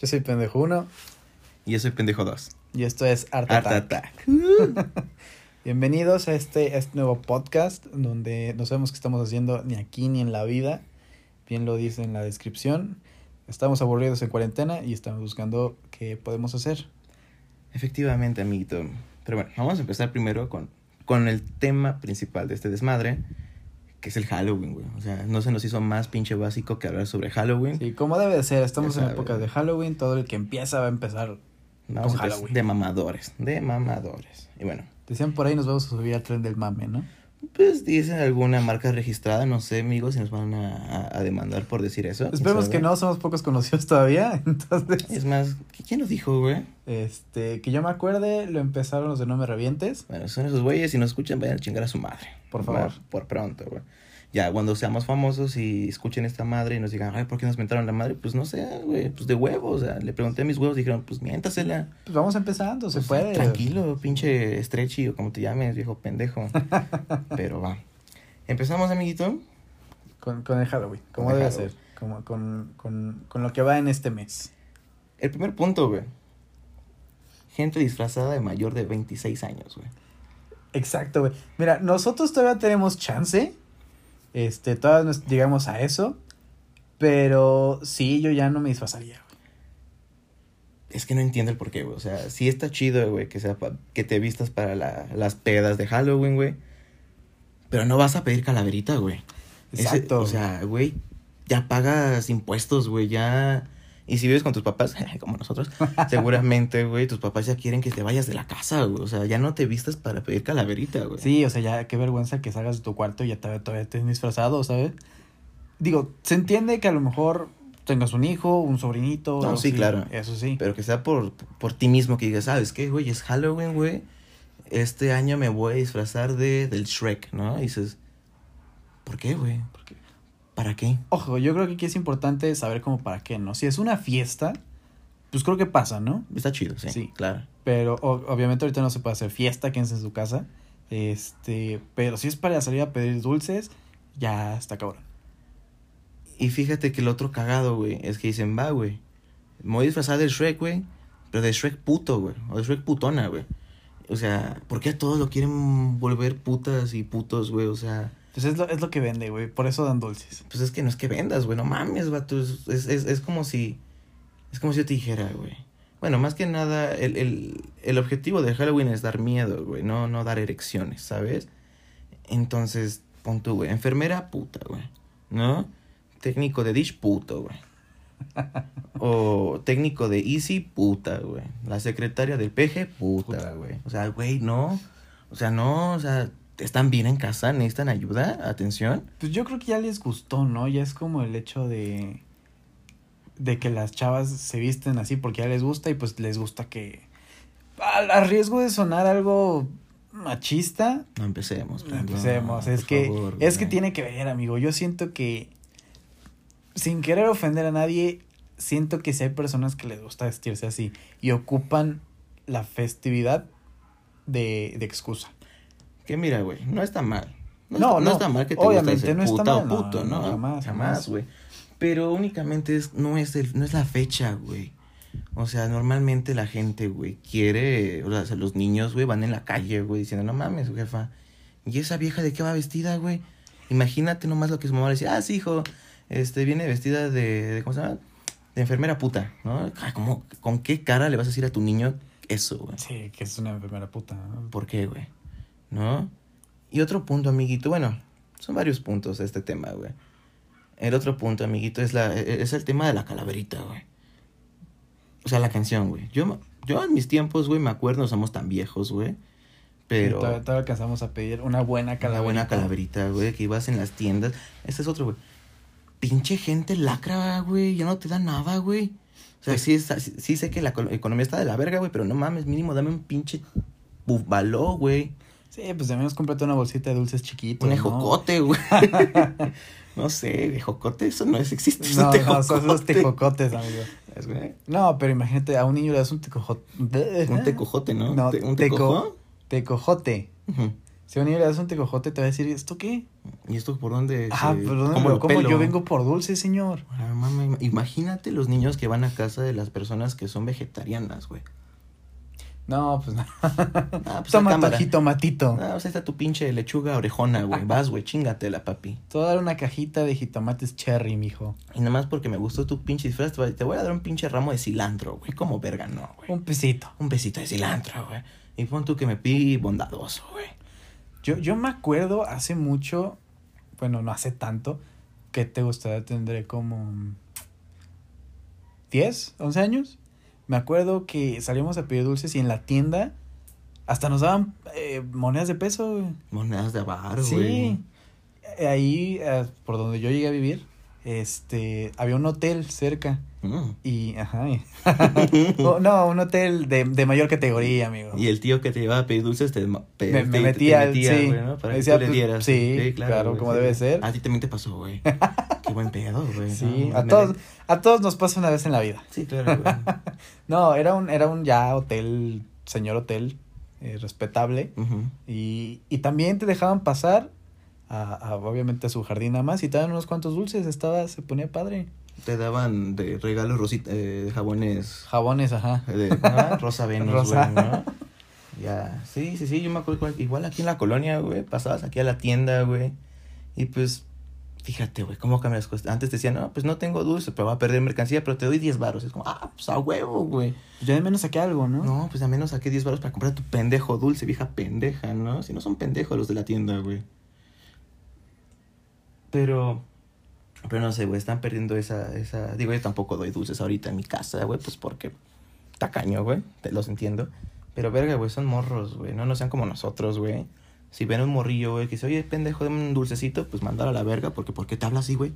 Yo soy pendejo 1 Y yo soy pendejo 2. y esto es Art, Art Attack. Attack. Bienvenidos a este, a este nuevo podcast donde no sabemos qué estamos haciendo ni aquí ni en la vida. Bien lo dice en la descripción. Estamos aburridos en cuarentena y estamos buscando qué podemos hacer. Efectivamente, amiguito. Pero bueno, vamos a empezar primero con, con el tema principal de este desmadre, que es el Halloween, güey. O sea, no se nos hizo más pinche básico que hablar sobre Halloween. Sí, como debe de ser, estamos en sabes. época de Halloween, todo el que empieza va a empezar. Con empezar Halloween. de mamadores, de mamadores. Y bueno, Decían por ahí nos vamos a subir al tren del mame, ¿no? Pues dicen alguna marca registrada, no sé, amigos, si nos van a, a- demandar por decir eso. Esperemos que no, somos pocos conocidos todavía, entonces... Es más, ¿quién lo dijo, güey? Este, que yo me acuerde, lo empezaron los de No Me Revientes. Bueno, son esos güeyes, si nos escuchan, vayan a chingar a su madre. Por favor. Va, Por pronto, güey. Ya, cuando seamos famosos y escuchen esta madre y nos digan, ay, ¿por qué nos mentaron la madre? Pues no sé, güey, pues de huevos. O sea, le pregunté a mis huevos dijeron, pues miéntasela. Pues vamos empezando, se Pues, puede. Tranquilo, pinche stretchy o como te llames, viejo pendejo. Pero va. ¿Empezamos, amiguito? Con, con el Halloween, como debe Halloween. ser. Como, con, con, con lo que va en este mes. El primer punto, güey. Gente disfrazada de mayor de 26 años, güey. Exacto, güey. Mira, nosotros todavía tenemos chance. Este, todavía nos llegamos a eso. Pero sí, yo ya no me disfrazaría, güey. Es que no entiendo el porqué, güey. O sea, sí está chido, güey, que, sea que te vistas para la- las pedas de Halloween, güey. Pero no vas a pedir calaverita, güey. Ese- Exacto. o sea, güey, ya pagas impuestos, güey, ya... Y si vives con tus papás, como nosotros, seguramente, güey, tus papás ya quieren que te vayas de la casa, güey. O sea, ya no te vistas para pedir calaverita, güey. Sí, o sea, ya qué vergüenza que salgas de tu cuarto y ya todavía, todavía estés disfrazado, ¿sabes? Digo, se entiende que a lo mejor tengas un hijo, un sobrinito. No, sí, claro. Eso sí. Pero que sea por, por ti mismo, que digas, ¿sabes qué, güey? Es Halloween, güey. Este año me voy a disfrazar de, del Shrek, ¿no? Y dices, ¿por qué, güey? ¿Para qué? Ojo, yo creo que aquí es importante saber como para qué, ¿no? Si es una fiesta, pues creo que pasa, ¿no? Está chido, sí. Sí. Claro. Pero o- obviamente ahorita no se puede hacer fiesta, quédense en su casa. Este, pero si es para salir a pedir dulces, ya está cabrón. Y fíjate que el otro cagado, güey, es que dicen, va, güey. Me voy a disfrazar del Shrek, güey. Pero de Shrek puto, güey. O de Shrek putona, güey. O sea, ¿por qué a todos lo quieren volver putas y putos, güey? O sea, Pues es lo, es lo que vende, güey. Por eso dan dulces. pues es que no es que vendas, güey. No mames, vato. Es, es, es, como si. Es como si yo te dijera, güey. Bueno, más que nada, el, el, el objetivo de Halloween es dar miedo, güey. No, no dar erecciones, ¿sabes? Entonces, pon tú, güey. Enfermera puta, güey. ¿No? Técnico de Dish puto, güey. O técnico de Easy, puta, güey. La secretaria del PG, Puta. güey. O sea, güey, no. O sea, no, o sea, están bien en casa, necesitan ayuda, atención. Pues yo creo que ya les gustó, ¿no? Ya es como el hecho de. de que las chavas se visten así porque ya les gusta y pues les gusta que. A riesgo de sonar algo machista, No empecemos. No pues, empecemos. no, es que, favor, es que tiene que ver, amigo. Yo siento que, sin querer ofender a nadie, siento que si hay personas que les gusta vestirse así y ocupan la festividad de, de excusa. Que mira, güey, no está mal. No, No, está, no no, está mal que te obviamente no está puta mal, o no, puto, no, jamás, jamás. Güey. Pero únicamente es, no, es el, no es la fecha, güey. O sea, normalmente la gente, güey, quiere... O sea, los niños, güey, van en la calle, güey, diciendo, no mames, jefa. ¿Y esa vieja de qué va vestida, güey? Imagínate nomás lo que su mamá le decía. Ah, sí, hijo, este, viene vestida de... de- ¿Cómo se llama? De enfermera puta, ¿no? Ah, ¿cómo- ¿Con qué cara le vas a decir a tu niño eso, güey? Sí, que es una enfermera puta. ¿no? ¿Por qué, güey? ¿No? Y otro punto, amiguito, bueno, son varios puntos de este tema, güey. El otro punto, amiguito, es, la, es el tema de la calaverita, güey. O sea, la canción, güey. Yo, yo en mis tiempos, güey, me acuerdo, no somos tan viejos, güey. Pero... Y todavía, todavía alcanzamos a pedir una buena Una calaverita. buena calaverita, güey, que ibas en las tiendas. Este es otro, güey. Pinche gente lacra, güey, ya no te da nada, güey. O sea, sí, sí, sí sé que la econo- economía está de la verga, güey, pero no mames, mínimo dame un pinche bufaló, güey. Sí, pues de menos cómprate una bolsita de dulces chiquitos. Un ejocote, güey. no sé, ejocote, eso no es, existe. No, no, son los tejocotes, amigo. Güey, No, pero imagínate, a un niño le das un tecojote. Un tecojote, ¿no? No, ¿Un teco- tecojo? Tecojote. Si a un niño le das un tejojote, te va a decir, ¿esto qué? ¿Y esto por dónde? Ah, se- perdón, cómo pero ¿cómo yo vengo por dulce, señor? Ah, imagínate los niños que van a casa de las personas que son vegetarianas, güey. No, pues no. Ah, pues Toma tu tomatito. Ah, pues ahí está tu pinche lechuga orejona, güey. Vas, güey, chingatela, papi. Te voy a dar una cajita de jitomates cherry, mijo. Y nada más porque me gustó tu pinche disfraz, te voy- a dar un pinche ramo de cilantro, güey. Como verga, no, güey. Un pesito. Un besito de cilantro, güey. Y pon tú que me pide bondadoso, güey. Yo, yo me acuerdo hace mucho, bueno, no hace tanto, que te gustaría tendré como 10, 11 años. Me acuerdo que salíamos a pedir dulces y en la tienda hasta nos daban eh, monedas de peso. güey. Monedas de bar, Sí. güey. Eh, Ahí, eh, por donde yo llegué a vivir, este, había un hotel cerca. Mm. Y, ajá. no, un hotel de, de mayor categoría, amigo. Y el tío que te llevaba a pedir dulces te, pe- Me- metía, te metía, sí. güey, ¿no? Para Me que decía, tú le pues, dieras. sí, claro, güey, como sí. debe ser. A ti también te pasó, güey. Qué buen pedo, güey. Sí, No, a todos, a todos nos pasa una vez en la vida. Sí, claro, güey. No, era un, era un ya hotel, señor hotel, eh, respetable. Y, y también te dejaban pasar a, a, obviamente a su jardín nada más y te daban unos cuantos dulces, estaba, se ponía padre. Te daban de regalo rosita, eh, jabones Jabones, ajá. de ah, Rosa Venus, Rosa. güey, ¿no? Ya, sí, sí, sí, yo me acuerdo, igual aquí en la colonia, güey, pasabas aquí a la tienda, güey, y pues, fíjate, güey, cómo cambian las cosas. Antes te decían, no, pues no tengo dulce, pero va a perder mercancía, pero te doy 10 baros. Es como, ah, pues a huevo, güey. Ya de menos saqué algo, ¿no? No, pues al menos saqué 10 baros para comprar tu pendejo dulce, vieja pendeja, ¿no? Si no son pendejos los de la tienda, güey. Pero, pero no sé, güey, están perdiendo esa, esa... Digo, yo tampoco doy dulces ahorita en mi casa, güey, pues porque tacaño, güey, te los entiendo. Pero verga, güey, son morros, güey, no, no sean como nosotros, güey. Si ven un morrillo, güey, que dice, oye, pendejo, dame un dulcecito, pues mandar a la verga, porque ¿por qué te hablas así, güey?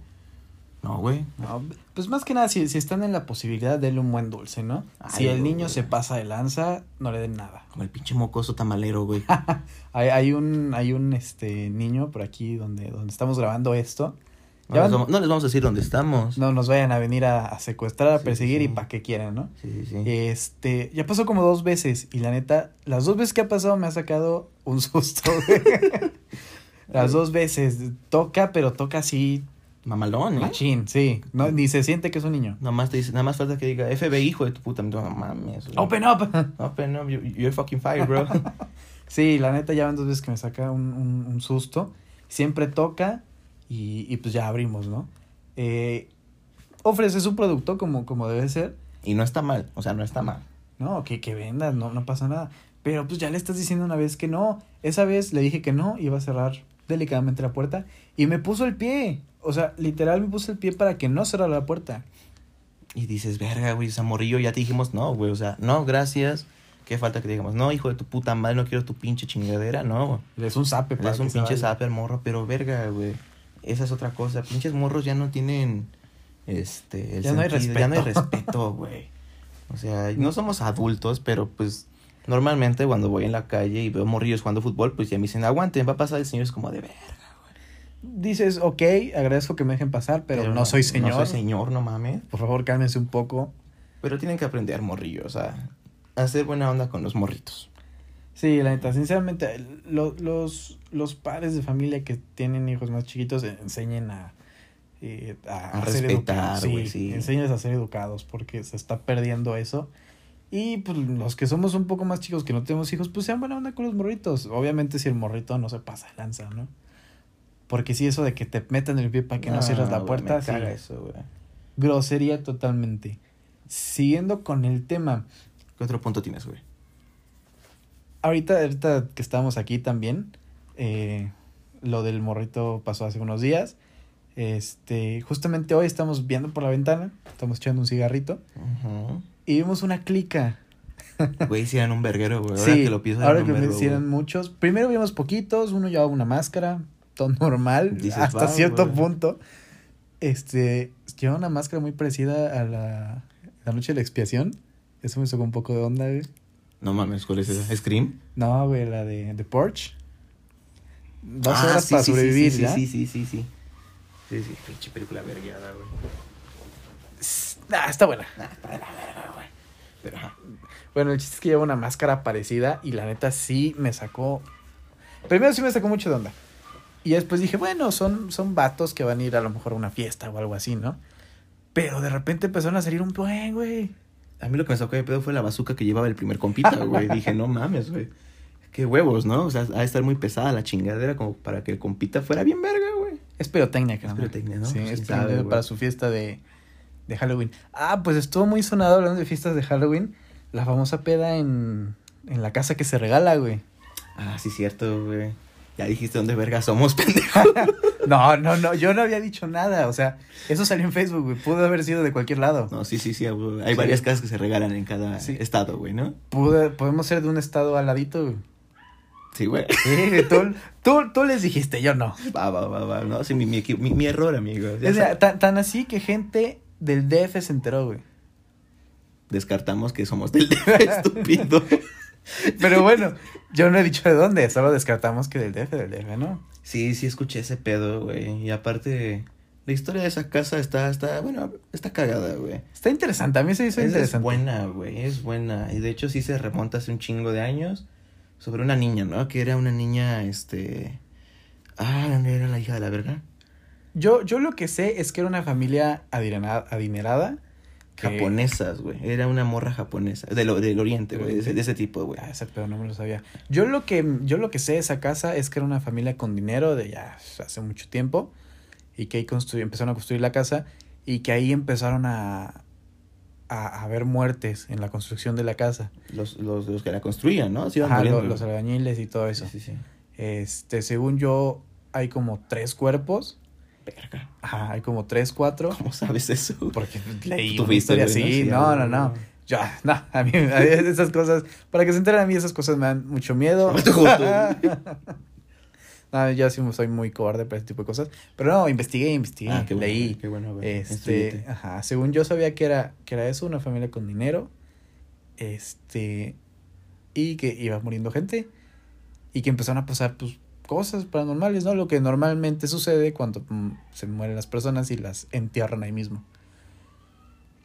No, güey. No, pues más que nada, si, si están en la posibilidad, denle un buen dulce, ¿no? si el niño güey. se pasa de lanza, no le den nada. Como el pinche mocoso tamalero, güey. Hay, hay un, hay un este niño por aquí donde, donde estamos grabando esto. No, les vamos, no les vamos a decir dónde estamos. No nos vayan a venir a, a secuestrar, a Sí, perseguir sí. y para qué quieren, ¿no? Sí, sí, sí. Este, ya pasó como dos veces y la neta, las dos veces que ha pasado me ha sacado un susto. las dos veces toca, pero toca así Mamalón, ¿eh? machín, sí. No, ni se siente que es un niño. Nada más, te dice, nada más falta que diga FBI, hijo de tu puta. No mames. Open up. Open up. you- You're fucking fire, bro. Sí, la neta ya van dos veces que me saca un, un, un susto. Siempre toca y, y pues ya abrimos, ¿no? Eh, ofrece su producto como, como debe ser. y no está mal. O sea, no está mal. No, que, que vendas, no, no pasa nada. Pero pues ya le estás diciendo una vez que no. Esa vez le dije que no, iba a cerrar delicadamente la puerta y me puso el pie. O sea, literal me puso el pie para que no cerrara la puerta. Y dices, verga, güey, Zamorillo, ya te dijimos no, güey. O sea, no, gracias. ¿Qué falta que te digamos? No, hijo de tu puta madre, no quiero tu pinche chingadera. No, es un zape das un pinche zape morro, pero verga, güey. Esa es otra cosa. Pinches morros ya no tienen. Este. el Ya no hay sentido, Ya no hay respeto. respeto, güey. O sea, no somos adultos, pero pues. Normalmente cuando voy en la calle y veo morrillos jugando fútbol, pues ya me dicen, aguanten, va a pasar el señor. Es como de verga. Dices, ok, agradezco que me dejen pasar, pero, no, soy señor. No soy señor, no mames. Por favor, cálmense un poco. Pero tienen que aprender morrillos, o sea, a hacer buena onda con los morritos. Sí, la neta, sinceramente, lo- los, los padres de familia que tienen hijos más chiquitos enseñen a, eh, a, A respetar, güey, sí. A ser educados porque se está perdiendo eso. Y pues los que somos un poco más chicos que no tenemos hijos, pues sean buena onda con los morritos. Obviamente si el morrito no se pasa de lanza, ¿no? Porque si eso de que te metan el pie para que no, cierres la puerta, me caga eso, güey. grosería totalmente. Siguiendo con el tema, ¿Qué otro punto tienes, güey? Ahorita, ahorita que estamos aquí también, eh, lo del morrito pasó hace unos días. Este, justamente hoy estamos viendo por la ventana, estamos echando un cigarrito Ujú. y vimos una clica. Güey, si eran un verguero, güey. Ahora sí, que lo pienso, ahora que me güey. muchos. Primero vimos poquitos, uno llevaba una máscara, todo normal, Dices, hasta "Va, cierto güey". punto. Este, llevaba una máscara muy parecida a la, la noche de la expiación. Eso me sacó un poco de onda, güey. No mames, ¿cuál es esa? ¿Scream? No, güey, la de The Porch. Dos Ah, horas sí, para sí, sí, sobrevivir, sí, ¿ya? Sí, sí, sí, sí. Sí, sí, pinche película vergueada, güey. Ah, está buena. Nah, está güey. Pero, ajá. Bueno, el chiste es que lleva una máscara parecida y la neta sí me sacó. Primero sí me sacó mucho de onda. Y después dije, bueno, son, son vatos que van a ir a lo mejor a una fiesta o algo así, ¿no? Pero de repente empezaron a salir un buen, güey. A mí lo que me sacó de pedo fue la bazuca que llevaba el primer compita, güey. Dije, no mames, güey. Qué huevos, ¿no? O sea, ha de estar muy pesada la chingadera como para que el compita fuera bien verga, güey. Es pirotecnia, Es carnal. pirotecnia, ¿no? Sí, Pues, es sabe, güey. para su fiesta de, de Halloween. Ah, pues estuvo muy sonado hablando de fiestas de Halloween. La famosa peda en, en la casa que se regala, güey. Ah, sí, cierto, güey. Ya dijiste dónde verga somos, pendejo. No, no, no, yo no había dicho nada. O sea, eso salió en Facebook, güey. Pudo haber sido de cualquier lado. No, sí, sí, sí. güey. Hay Sí. varias casas que se regalan en cada Sí. estado, güey, ¿no? Pudo- podemos ser de un estado al ladito, güey. Sí, güey. Sí, tú, tú, tú les dijiste, yo no. Va, va, va, va. No, sí, mi, mi, mi, mi error, amigo. Ya de- sabes. tan, tan así que gente del DF se enteró, güey. Descartamos que somos del DF, estúpido. Pero bueno, yo no he dicho de dónde, solo descartamos que del DF, del DF, ¿no? Sí, sí escuché ese pedo, güey. Y aparte, la historia de esa casa está, está, bueno, está cagada, güey. Está interesante, a mí se hizo Es, es interesante. buena, güey, es buena. Y de hecho sí se remonta hace un chingo de años sobre una niña, ¿no? Que era una niña, este... Ah, ¿dónde era la hija de la verga? Yo, yo lo que sé es que era una familia adinerada, adinerada que- Japonesas, güey. Era una morra japonesa. De lo- del oriente, güey. De, ese- de ese tipo, güey. Ah, ese pedo no me lo sabía. Yo lo que, yo lo que sé de esa casa es que era una familia con dinero de ya hace mucho tiempo y que ahí empezaron a construir la casa y que ahí empezaron a, a, a haber muertes en la construcción de la casa. Los, los, los que la construían, ¿no? Ajá, muriendo, los güey. albañiles y todo eso. Sí, sí, sí. Este, según yo, hay como tres cuerpos. Verga. Ajá, hay como tres, cuatro. ¿Cómo sabes eso? Porque leí una historia así. Sí, No, a no, no. Yo, no, a mí a mí esas cosas, para que se enteren a mí esas cosas me dan mucho miedo. no, yo sí soy muy cobarde para ese tipo de cosas. Pero no, investigué, investigué, Ah, qué bueno, leí. güey, qué bueno, güey. Este, Instruyete. ajá, según yo sabía que era, que era eso, una familia con dinero. Este, y que iba muriendo gente. Y que empezaron a pasar, pues, cosas paranormales, ¿no? Lo que normalmente sucede cuando mm, se mueren las personas y las entierran ahí mismo.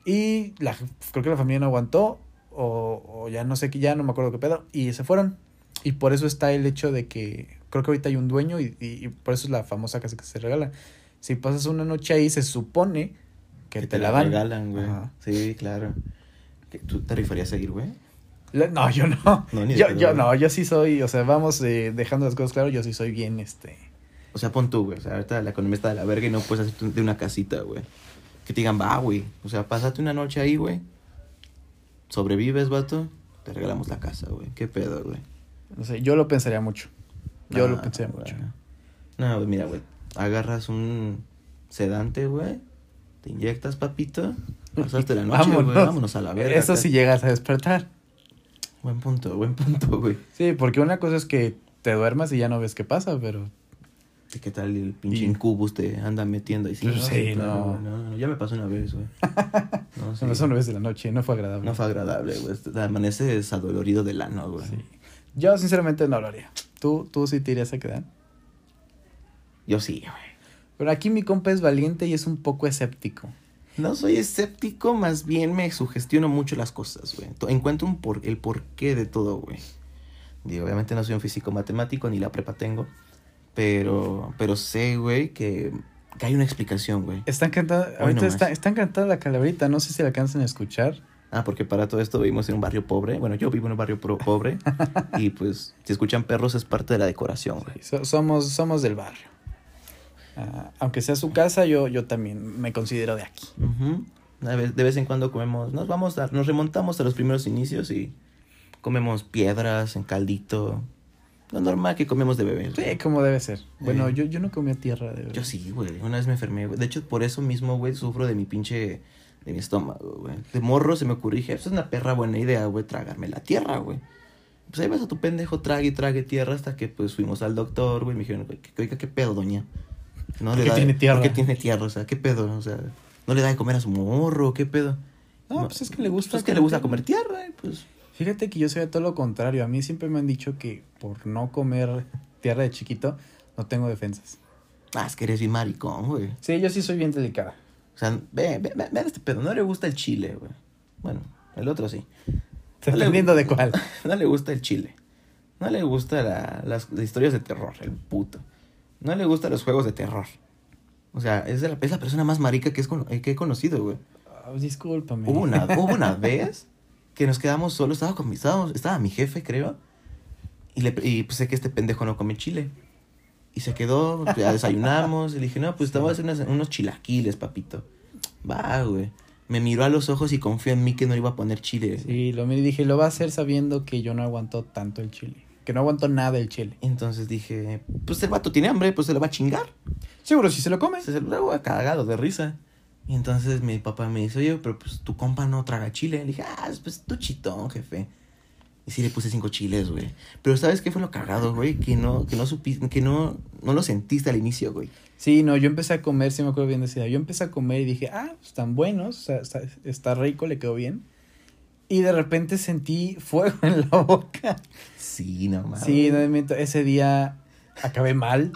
Y la, creo que la familia no aguantó, o, o ya no sé qué, ya no me acuerdo qué pedo, y se fueron. Y por eso está el hecho de que, creo que ahorita hay un dueño y, y- y por eso es la famosa casa que se regala. Si pasas una noche ahí, se supone que, te, la van. regalan, güey. Ajá. Sí, claro. ¿Qué, ¿Tú te rifarías a ir, güey? No, yo no. Yo, yo no, yo sí soy, o sea, vamos eh, dejando las cosas claras, yo sí soy bien, este... O sea, pon tú, güey. O sea, ahorita la economía está de la verga y no puedes hacerte de una casita, güey. Que te digan, va, güey. O sea, pásate una noche ahí, güey. Sobrevives, vato. Te regalamos la casa, güey. ¿Qué pedo, güey? No sé, yo lo pensaría mucho. Yo lo pensaría güey. mucho. No, güey, mira, güey. Agarras un sedante, güey. Te inyectas, papito. Pasaste la noche, güey. Vámonos a la verga. Eso acá. sí llegas a despertar. Buen punto, buen punto, güey. Sí, porque una cosa es que te duermas y ya no ves qué pasa, pero... ¿Y ¿Qué tal el pinche incubus te anda metiendo ahí? Sí, Pues sí, no. no. no, Ya me pasó una vez, güey. No, sí. Me pasó una vez de la noche, no fue agradable. No fue agradable, güey. Te Amaneces adolorido del ano, güey. Sí. Yo sinceramente no lo haría. ¿Tú, tú sí te irías a quedar? Yo sí, güey. Pero aquí mi compa es valiente y es un poco escéptico. No soy escéptico, más bien me sugestiono mucho las cosas, güey. Encuentro un por el porqué de todo, güey. Digo, obviamente no soy un físico matemático, ni la prepa tengo. Pero, pero sé, güey, que, que hay una explicación, güey. Están cantando, ahorita nomás. está, están cantando la calaverita, no sé si la alcanzan a escuchar. Ah, porque para todo esto vivimos en un barrio pobre. Bueno, yo vivo en un barrio pro- pobre. y pues, si escuchan perros es parte de la decoración, güey. So- somos, somos del barrio. Ah, aunque sea su casa, yo, yo también me considero de aquí. Ujú. A ve- De vez en cuando comemos, nos vamos a, nos remontamos a los primeros inicios y comemos piedras en caldito. Lo normal que comemos de güey. Sí, como debe ser. Bueno, Eh. yo, yo no comía tierra de Yo sí, güey. Una vez me enfermé, güey. De hecho, por eso mismo, güey, sufro de mi pinche... De mi estómago, güey. De morro se me ocurrió, dije, "Pues es una perra buena idea, güey, tragarme la tierra, güey. Pues ahí vas a tu pendejo, trague y trague tierra hasta que, pues, fuimos al doctor, güey. Me dijeron, güey, ¿qué, oiga, ¿qué pedo, doña? No ¿Por qué tiene tierra? ¿Por qué tiene tierra? O sea, ¿qué pedo? O sea, ¿no le da de comer a su morro? ¿Qué pedo? No, pues es que le gusta Pues es que le gusta comer tierra, eh, pues... Fíjate que yo soy de todo lo contrario. A mí siempre me han dicho que por no comer tierra de chiquito, no tengo defensas. Ah, es que eres bien maricón, güey. Sí, yo sí soy bien delicada. O sea, ve, ve, ve, ve este pedo. No le gusta el chile, güey. Bueno, el otro sí. No le- de cuál. No le gusta el chile. No le gusta la, las, las historias de terror, el puto. No le gustan los juegos de terror. O sea, es la, es la persona más marica que, es, cono- eh, que he conocido, güey. Ah, discúlpame. Hubo una, hubo una vez que nos quedamos solos, estaba con mi, estábamos- estaba mi jefe, creo, y, le, y pues sé que este pendejo no come chile. Y se quedó, pues, ya desayunamos, y le dije, no, pues te voy a hacer unas- unos chilaquiles, papito. Va, güey. Me miró a los ojos y confió en mí que no iba a poner chile. Sí, lo miré y dije, lo va a hacer sabiendo que yo no aguanto tanto el chile. Que no aguanto nada el chile. Entonces dije, pues el vato tiene hambre, pues se lo va a chingar. Seguro si se lo come. Se lo voy cagado de risa. Y entonces mi papá me dice, oye, pero pues tu compa no traga chile. Le dije, ah, pues tu chitón, jefe. Y sí le puse cinco chiles, güey. Pero ¿sabes qué fue lo cagado, güey? Que no, que no supiste, que no, no lo sentiste al inicio, güey. Sí, no, yo empecé a comer, sí me acuerdo bien de esa idea. Yo empecé a comer y dije, ah, pues, están buenos, o sea, está, está rico, le quedó bien. Y de repente sentí fuego en la boca. Sí, no mames. Sí, no me miento, ese día acabé mal,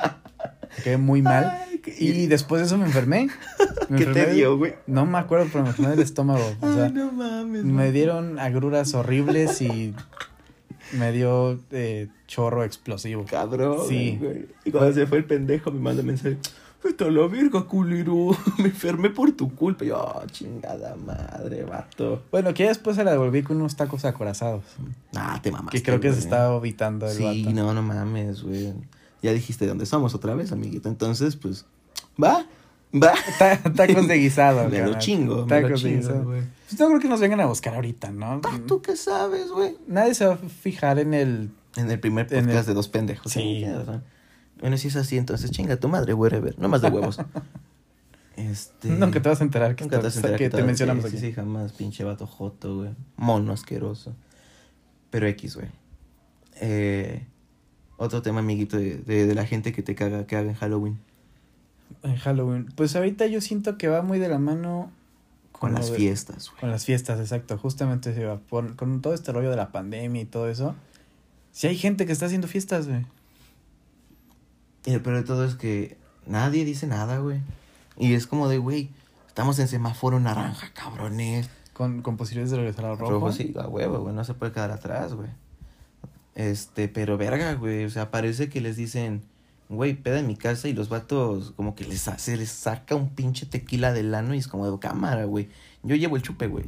acabé muy mal. Ay, qué- Y después de eso me enfermé. Me ¿Qué te dio, güey? No me acuerdo, pero me enfermé del estómago. O sea, Ay, no mames. me dieron agruras horribles y me dio eh, chorro explosivo. Cabrón. Sí. güey. Y cuando se fue el pendejo me manda mensaje. Vete a la verga, culero. Me enfermé por tu culpa. Yo, oh, chingada madre, vato. Bueno, que ya después se la devolví con unos tacos acorazados. Ah, te mamaste. Que creo que se estaba evitando el Sí, vato. no, no mames, güey. Ya dijiste de dónde somos otra vez, amiguito. Entonces, pues, va, va. Ta- tacos de guisado, Me lo chingo, me lo Tacos de guisado. güey. Pues no creo que nos vengan a buscar ahorita, ¿no? Ah, ¿Tú qué sabes, güey? Nadie se va a fijar en el... En el primer En podcast el- de dos pendejos. Sí. Bueno, si es así, entonces chinga tu madre, wherever. No más de huevos. este. Nunca te vas a enterar que, Nunca te estás- vas a enterar que que te mencionamos sí, aquí. Sí, sí, jamás, pinche vato joto, güey. Mono asqueroso. Pero X, güey. Eh, otro tema, amiguito, de, de, de la gente que te caga, que haga en Halloween. En Halloween. Pues ahorita yo siento que va muy de la mano... Con las de- fiestas, güey. Con las fiestas, exacto. Justamente se va. Por, con todo este rollo de la pandemia y todo eso. Si hay gente que está haciendo fiestas, güey. Y el peor de todo es que nadie dice nada, güey. Y es como de, güey, estamos en semáforo naranja, cabrones. Con, con posibilidades de regresar al rojo. Rojo sí, a huevo, güey, no se puede quedar atrás, güey. Este, pero verga, güey, o sea, parece que les dicen, güey, peda en mi casa y los vatos como que les hace, les saca un pinche tequila del ano y es como de cámara, güey. Yo llevo el chupe, güey.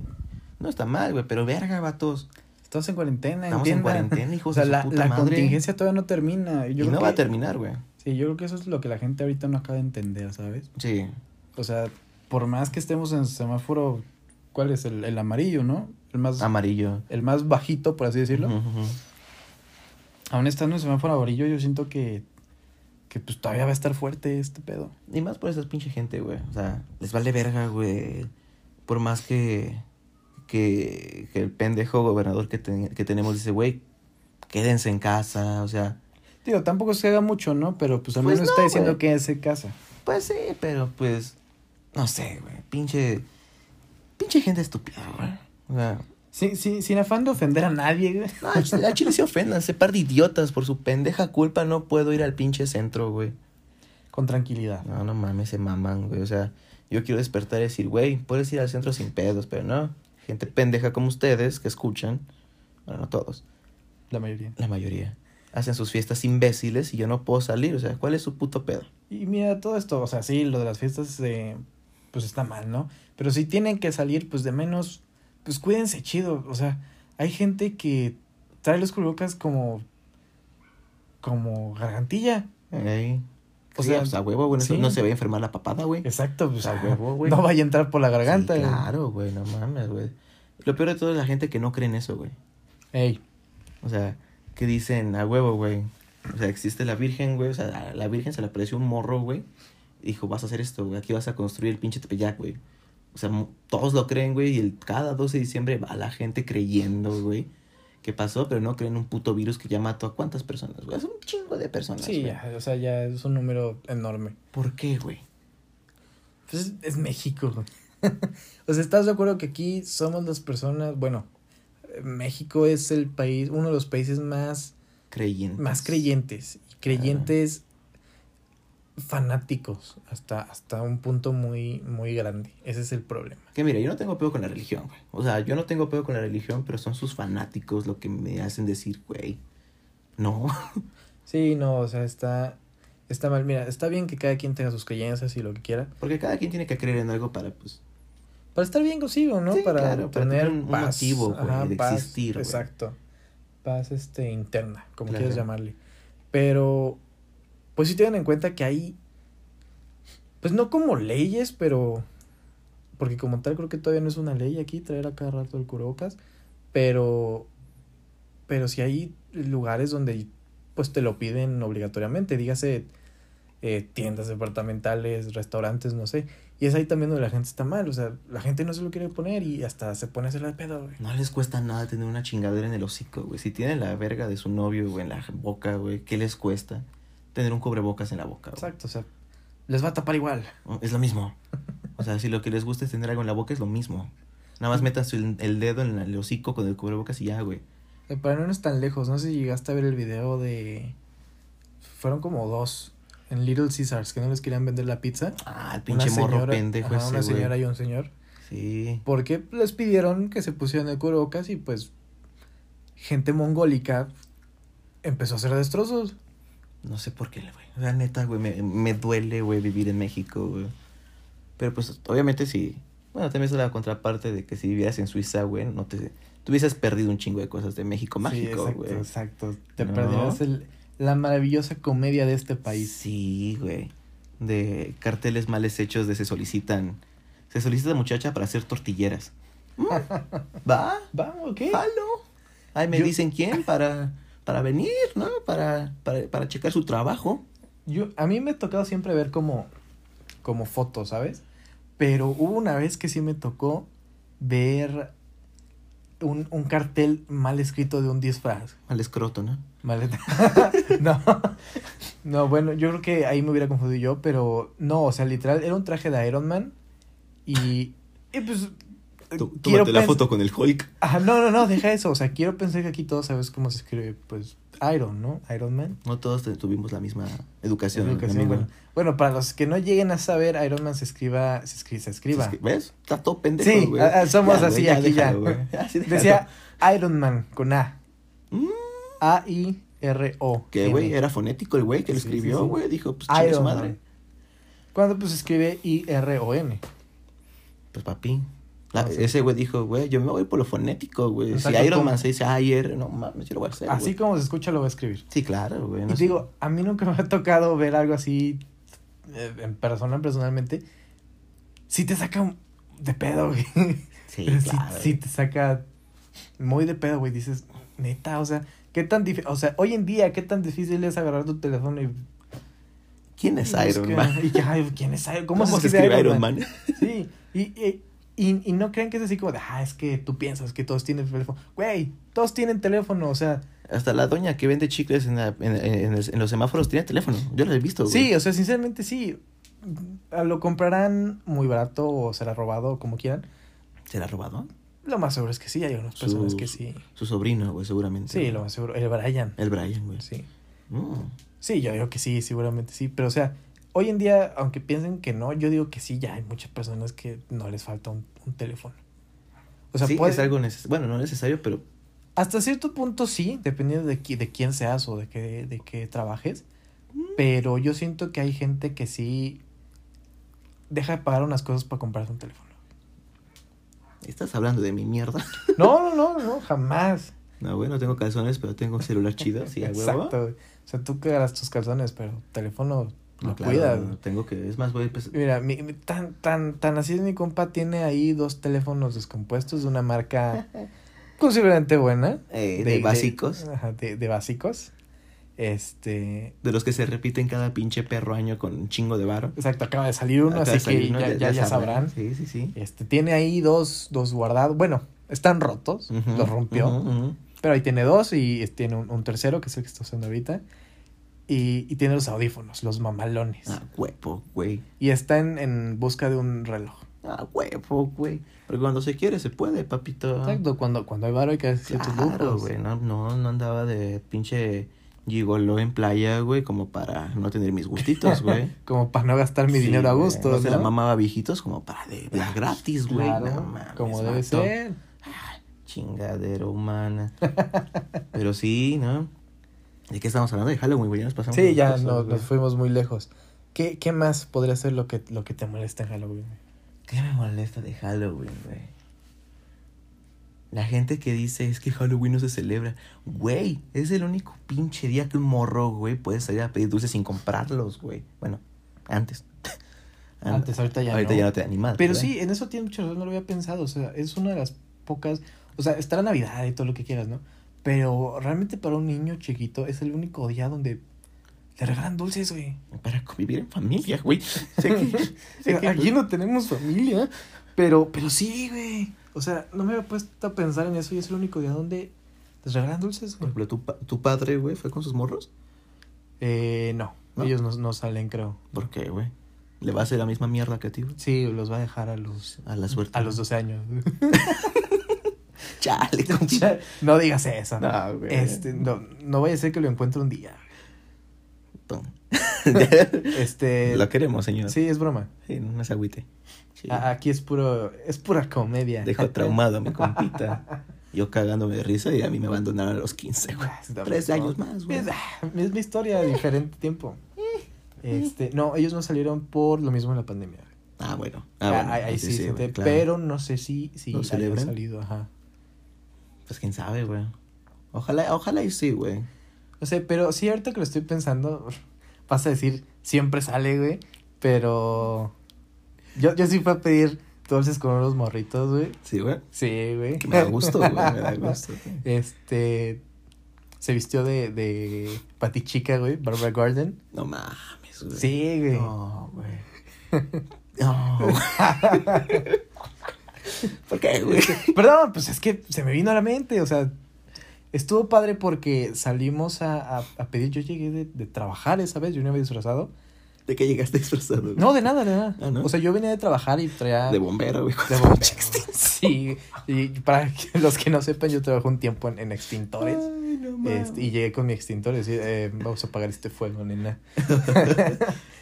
No está mal, güey, pero verga, vatos. Estamos en cuarentena, Estamos en cuarentena, hijos o sea, de su la, puta la madre. contingencia todavía no termina. Yo y no que- va a terminar, güey. Sí, yo creo que eso es lo que la gente ahorita no acaba de entender, ¿sabes? Sí. O sea, por más que estemos en semáforo, ¿cuál es? El, el amarillo, ¿no? El más, Amarillo. el más bajito, por así decirlo. Aún estando en semáforo amarillo, yo siento que, que pues todavía va a estar fuerte este pedo. Y más por esa pinche gente, güey. O sea, les vale verga, güey. Por más que, que, que el pendejo gobernador que, ten- que tenemos dice, güey, quédense en casa. O sea, Digo, tampoco se haga mucho, ¿no? Pero pues al Pues menos no, está diciendo que es en casa. pues sí, pero pues, no sé, güey. Pinche, pinche gente estúpida, güey. O sea, Sí, sí, sin afán de ofender a nadie, güey. no, al chile se ofendan, se par de idiotas. Por su pendeja culpa no puedo ir al pinche centro, güey. Con tranquilidad. No, no mames, se maman, güey. O sea, yo quiero despertar y decir, güey, puedes ir al centro sin pedos, pero no. Gente pendeja como ustedes que escuchan, bueno, no todos, La mayoría. la mayoría, hacen sus fiestas imbéciles y yo no puedo salir. O sea, ¿cuál es su puto pedo? Y mira, todo esto, o sea, sí, lo de las fiestas, eh, pues está mal, ¿no? Pero si tienen que salir, pues de menos, pues cuídense chido. O sea, hay gente que trae los cubrebocas como, como gargantilla. Ey. O Sí, sea, pues, a huevo, güey, no se- sí. no se va a enfermar la papada, güey. Exacto, pues A huevo, güey. no vaya a entrar por la garganta. Sí, güey. claro, güey, no mames, güey. Lo peor de todo es la gente que no cree en eso, güey. Ey, O sea, que dicen a huevo, güey. O sea, existe la Virgen, güey. O sea, a la Virgen se le apareció un morro, güey. Dijo, vas a hacer esto, güey. Aquí vas a construir el pinche Tepeyac, güey. O sea, todos lo creen, güey. Y el, cada 12 de diciembre va la gente creyendo, güey. Que pasó, pero no creen un puto virus que ya mató a cuántas personas, güey. Es un chingo de personas. sí, güey. ya, o sea, ya es un número enorme. ¿Por qué, güey? Pues es, México, güey. o sea, ¿estás de acuerdo que aquí somos las personas, bueno, México es el país, uno de los países más Creyentes. más creyentes y creyentes fanáticos hasta hasta un punto muy muy grande ese es el problema Que mira, yo no tengo pedo con la religión, güey. O sea, yo no tengo pedo con la religión, pero son sus fanáticos lo que me hacen decir, güey. No. Sí, no, o sea, está, está mal. Mira, está bien que cada quien tenga sus creencias y lo que quiera. Porque cada quien tiene que creer en algo para, pues. Para estar bien consigo, ¿no? Sí, para, claro, para tener un paz. motivo, güey, Ajá, de paz, existir, güey. Exacto. Paz este, interna, como Claro. quieras llamarle. Pero, pues sí tengan en cuenta que hay, pues no como leyes, pero, porque como tal creo que todavía no es una ley aquí traer a cada rato el cubrebocas, pero, pero sí hay lugares donde pues te lo piden obligatoriamente, dígase eh, tiendas departamentales, restaurantes, no sé. Y es ahí también donde la gente está mal, o sea, la gente no se lo quiere poner y hasta se pone a hacerla de pedo, güey. No les cuesta nada tener una chingadera en el hocico, güey. Si tienen la verga de su novio, güey, en la boca, güey, ¿qué les cuesta? Tener un cubrebocas en la boca, güey. Exacto, o sea, les va a tapar igual. Es lo mismo. O sea, si lo que les gusta es tener algo en la boca, es lo mismo. Nada más metan su- el dedo en el hocico con el cubrebocas y ya, güey. Eh, Para no irnos tan lejos, no sé si llegaste a ver el video de... Fueron como dos en Little Caesars que no les querían vender la pizza. Ah, el pinche Una morro señora- pendejo ajá, ese, una señora y un señor. Sí. Porque les pidieron que se pusieran el cubrebocas y pues gente mongólica empezó a hacer destrozos. No sé por qué, güey. La neta, güey, me, me duele, güey, vivir en México, güey. Pero pues, obviamente, sí. Bueno, también es la contraparte de que si vivieras en Suiza, güey, no te... Tú hubieses perdido un chingo de cosas de México sí, mágico, exacto, güey. exacto. Te ¿No? perdieras el, la maravillosa comedia de este país. Sí, güey. De carteles mal hechos de se solicitan... Se solicita muchacha para hacer tortilleras. Mm, ¿Va? Vamos, ¿ok? Jalo. Ay, me Yo- dicen quién para, para venir, ¿no? Para, para, para checar su trabajo. Yo, a mí me ha tocado siempre ver como, como fotos, ¿sabes? Pero hubo una vez que sí me tocó ver un, un cartel mal escrito de un disfraz. Al escroto, ¿no? Mal- no, no, bueno, yo creo que ahí me hubiera confundido yo, pero no, o sea, literal, era un traje de Iron Man y, y pues... Tú- quiero Tómate la foto con el Hulk. Ajá, no, no, no, deja eso, o sea, quiero pensar que aquí todos sabes cómo se escribe, pues, Iron, ¿no? Iron Man. No todos tuvimos la misma educación, Educación, amigo. bueno. Bueno, para los que no lleguen a saber, Iron Man se escriba, se escribe, se escriba. Es que, ¿Ves? Está todo pendejo, Sí, somos Ya, así aquí ya. déjalo. Decía Iron Man con A. Mm, A I R O. ¿Qué, güey? Era fonético el güey que lo Sí, escribió, sí. güey. Dijo, pues, chingue su Iron madre. Man. Cuando pues escribe I R O N. Pues, papi. La- Ah. Ese güey dijo, güey, yo me voy por lo fonético, güey. Si Iron como- Man se dice AIR, no mames, yo lo voy a hacer, Así como se escucha lo va a escribir. Sí, claro, güey. no y digo, a mí nunca me ha tocado ver algo así eh, en persona, personalmente. Sí te saca un- de pedo, güey. Sí, Pero sí- claro. sí te saca muy de pedo, güey. Dices, neta, o sea, qué tan difícil, o sea, hoy en día, qué tan difícil es agarrar tu teléfono y... ¿Quién es Iron Man? Y ay, ¿quién es Iron? ¿Cómo, ¿Cómo, se escribe Iron Iron Man? Man? Sí, y, y, y, y no crean que es así como de, ah, es que tú piensas que todos tienen teléfono. Güey, todos tienen teléfono, o sea, Hasta la doña que vende chicles en, la- en, en- en los semáforos tiene teléfono. Yo lo he visto, güey. sí, o sea, sinceramente sí. Lo comprarán muy barato o será robado como quieran. ¿Se la ha robado? Lo más seguro es que sí, hay unas personas Su- que sí. Su sobrino, güey, seguramente. Sí, lo más seguro. El Brian. El Brian, güey. Sí. Mm. Sí, yo digo que sí, seguramente sí. Pero, o sea, hoy en día, aunque piensen que no, yo digo que sí, ya hay muchas personas que no les falta un, un teléfono. O sea, sí, puede- es algo necesario. Bueno, no necesario, pero hasta cierto punto sí, dependiendo de, qui- de quién seas o de qué, de qué trabajes. Pero yo siento que hay gente que sí deja de pagar unas cosas para comprarse un teléfono. estás hablando de mi mierda. No, no, no, no, jamás. No, güey, no tengo calzones, pero tengo un celular chido, sí. Exacto. O sea, tú quedarás tus calzones, pero teléfono No, claro, cuidas. no, tengo que, es más, güey, pues, Mira, mi, tan, tan, tan así es mi compa, tiene ahí dos teléfonos descompuestos de una marca considerablemente buena. eh, de, básicos, de... ajá, de, de básicos. Este. los que se repiten cada pinche perro año con un chingo de varo. Exacto, acaba de salir uno, Acaba así de salir, que ya, ya, ya sabrán. Sí, sí, sí. Este, tiene ahí dos, dos guardados. Bueno, están rotos, Ujú, los rompió. Pero ahí tiene dos y tiene un, un tercero, que es el que está usando ahorita. Y, y tiene los audífonos, los mamalones. Ah, huevo, güey. Y está en, en busca de un reloj. Ah, huevo, güey. Porque cuando se quiere, se puede, papito. Exacto, cuando, cuando hay varo hay que hacer Claro, güey. No, no, no andaba de pinche gigolo en playa, güey, como para no tener mis gustitos, güey. Como para no gastar mi Sí, dinero a gusto. No se la ¿no? mamaba viejitos como para de, de a gratis, güey. Claro, No mames, como debe vato. ser. Chingadera humana. Pero sí, ¿no? ¿De qué estamos hablando? De Halloween, güey. Ya nos pasamos. Sí, ya cosas, no, güey. nos fuimos muy lejos. ¿Qué, ¿Qué más podría ser lo que, lo que te molesta en Halloween? ¿Qué me molesta de Halloween, güey? La gente que dice es que Halloween no se celebra. Güey, es el único pinche día que un morro, güey, puede salir a pedir dulces sin comprarlos, güey. Bueno, antes. Antes, ahorita ya Ahorita no. ya no te animas. Pero sí, en eso tiene mucha razón, no lo había pensado. O sea, es una de las pocas. O sea, está la Navidad y todo lo que quieras, ¿no? Pero realmente para un niño chiquito es el único día donde le regalan dulces, güey. Para convivir en familia, güey. Sé que, sé que- Aquí no tenemos familia. Pero, pero sí, güey. O sea, no me había puesto a pensar en eso y es el único día donde les regalan dulces, Por güey. ejemplo, tu, tu padre, güey, fue con sus morros. Eh, no, ¿No? ellos no, no salen, creo. ¿Por qué, güey? ¿Le va a hacer la misma mierda que a ti, güey? Sí, los va a dejar a los... A la suerte. A los 12 años. Chale, con- no digas eso. No, güey. Este, no, no vaya a ser que lo encuentre un día. Tom. Este... Lo queremos, señor. Sí, es broma. Sí, no se agüite. Sí. Aquí es puro... Es pura comedia. Dejó traumado a mi compita. Yo cagándome de risa y a mí me abandonaron a los 15, güey. Está Tres años ¿no? más, güey. Es, ah, mi historia de diferente tiempo. Este, no, ellos no salieron por lo mismo en la pandemia. Ah, bueno. Ah, Ah, bueno. ahí, ahí sí, claro. pero no sé si, si salido, ajá. Pues quién sabe, güey. Ojalá, ojalá y sí, güey. No sé, pero sí, ahorita que lo estoy pensando, vas a decir, siempre sale, güey, pero yo, yo sí fui a pedir dulces con unos morritos, güey. Sí, güey. Sí, güey. Que me da gusto, güey. Me da gusto. güey. Este, se vistió de, de Pati Chica, güey, Barbara Garden. No mames, güey. Sí, güey. No, güey. No. ¿Por qué, güey? Perdón, pues es que se me vino a la mente, o sea, estuvo padre porque salimos a, a, a pedir, yo llegué de, de trabajar esa vez, yo no había disfrazado. ¿De qué llegaste disfrazado? güey? No, de nada, de nada. Ah, ¿no? O sea, yo venía de trabajar y traía... De bombero, güey. de bombero. Sí, y para los que no sepan, yo trabajé un tiempo en, en extintores. Ay, no mames. Este, y llegué con mi extintor y decía, eh, vamos a apagar este fuego, nena.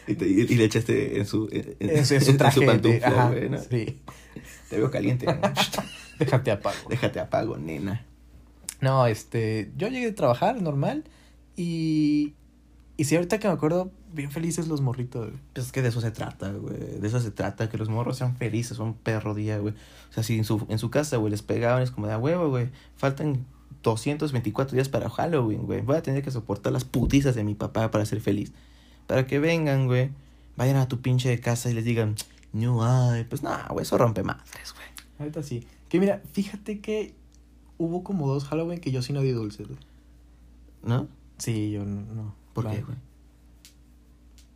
Y, te- y le echaste en su, en, en- En su, en su traje. de- pantufla, ajá, güey, ¿no? Sí, Te veo caliente. ¿no? déjate apago. Déjate apago, nena. No, este, yo llegué a trabajar normal y, y sí, ahorita que me acuerdo, bien felices los morritos. güey. Pues es que de eso se trata, güey. De eso se trata, que los morros sean felices, un perro día, güey. O sea, si en su, en su casa, güey, les pegaban, es como de a huevo, güey. Faltan 224 días para Halloween, güey. Voy a tener que soportar las putizas de mi papá para ser feliz. Para que vengan, güey. Vayan a tu pinche casa y les digan, no hay. Pues nada, güey, eso rompe madres, güey. Ahorita sí. Que mira, fíjate que hubo como dos Halloween que yo sí no di dulces. güey. ¿No? Sí, yo no. no. ¿Por qué, güey?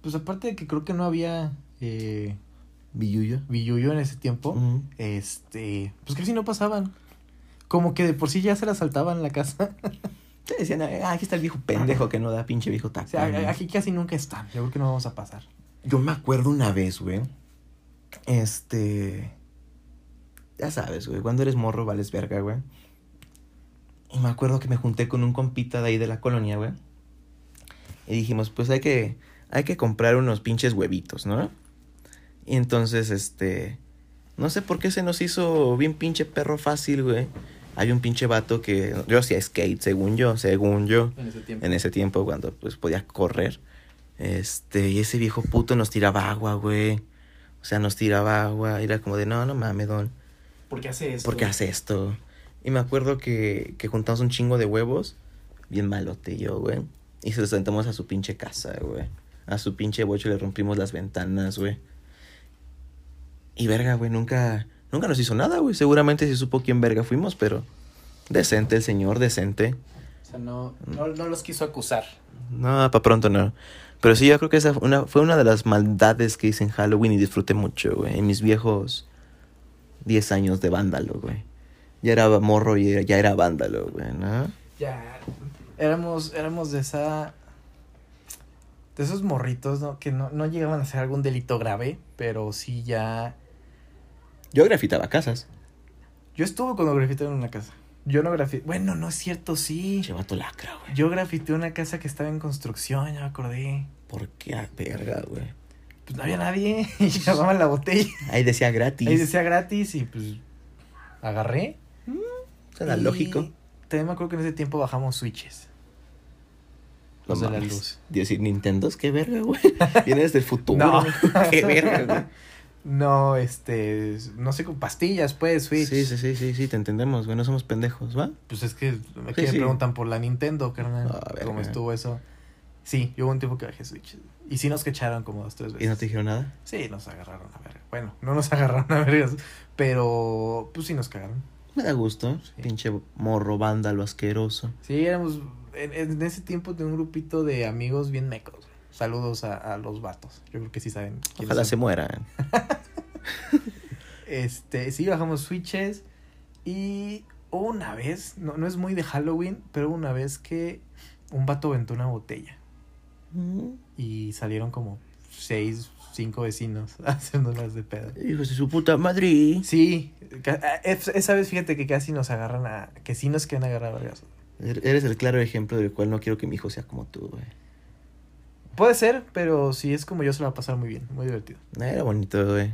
Pues aparte de que creo que no había eh, billuyo en ese tiempo, este, pues casi no pasaban. Como que de por sí ya se la saltaban en la casa. Te decían, ah, aquí está el viejo pendejo que no da pinche viejo o taco. sea, aquí casi nunca están. Yo creo que no vamos a pasar. Yo me acuerdo una vez, güey. Este. Ya sabes, güey. Cuando eres morro, vales verga, güey. Y me acuerdo que me junté con un compita de ahí de la colonia, güey. Y dijimos, pues hay que. Hay que comprar unos pinches huevitos, ¿no? Y entonces, este. No sé por qué se nos hizo bien pinche perro fácil, güey. Hay un pinche vato que. Yo hacía skate, según yo, según yo En ese tiempo. en ese tiempo cuando pues podía correr. Este, y ese viejo puto nos tiraba agua, güey. O sea, nos tiraba agua. Era como de, no, no mames, don. ¿Por qué hace eso? ¿Por qué hace esto? Y me acuerdo que, que juntamos un chingo de huevos. Bien malote yo, güey. Y se los sentamos a su pinche casa, güey. A su pinche bocho le rompimos las ventanas, güey. Y verga, güey, nunca, nunca nos hizo nada, güey. Seguramente se supo quién verga fuimos, pero decente el señor, decente. O sea, no, no, no los quiso acusar. No, para pronto no. Pero sí, yo creo que esa fue una, fue una de las maldades que hice en Halloween y disfruté mucho, güey. En mis viejos 10 años de vándalo, güey. Ya era morro y ya era vándalo, güey, ¿no? Ya. Éramos, éramos de esa. De esos morritos, ¿no? Que no, no llegaban a hacer algún delito grave, pero sí ya. Yo grafitaba casas. Yo estuve cuando grafité en una casa. Yo no grafité. Bueno, no es cierto, sí. Che, vato lacra, güey. Yo grafité una casa que estaba en construcción, ya me acordé. ¿Por qué a verga, güey? Pues no había nadie. Y llamaban la botella. Ahí decía gratis. Ahí decía gratis y pues. Agarré. Suena y lógico. También me acuerdo que en ese tiempo bajamos switches. Los de la luz. Decir, Nintendo, qué verga, güey. Vienes del futuro. No. Qué verga, güey. No, este, no sé, con pastillas, pues, Switch. Sí, sí, sí, sí, sí, te entendemos, güey. No somos pendejos, ¿va? Pues es que aquí Sí, me sí. preguntan por la Nintendo, carnal. Ah, verga. ¿Cómo estuvo eso? Sí, yo hubo un tiempo que bajé Switch. Y sí nos cacharon como dos, tres veces. ¿Y no te dijeron nada? Sí, nos agarraron a verga. Bueno, no nos agarraron a vergas, pero pues sí nos cagaron. Me da gusto. Sí. Pinche morro, vándalo asqueroso. Sí, éramos en, en ese tiempo de un grupito de amigos bien mecos. Saludos a, a los vatos. Yo creo que sí saben. Ojalá son. se mueran. Este, sí, bajamos switches. Y hubo una vez, no, no es muy de Halloween, pero hubo una vez que un vato aventó una botella. Y salieron como seis, cinco vecinos haciéndolas de pedo. Hijos de su puta madre. Sí, es- esa vez fíjate que casi nos agarran a. que sí nos quieren agarrar a vergazos. Er- Eres el claro ejemplo del cual no quiero que mi hijo sea como tú, güey. Puede ser, pero si es como yo se la va a pasar muy bien, muy divertido. Era bonito, güey.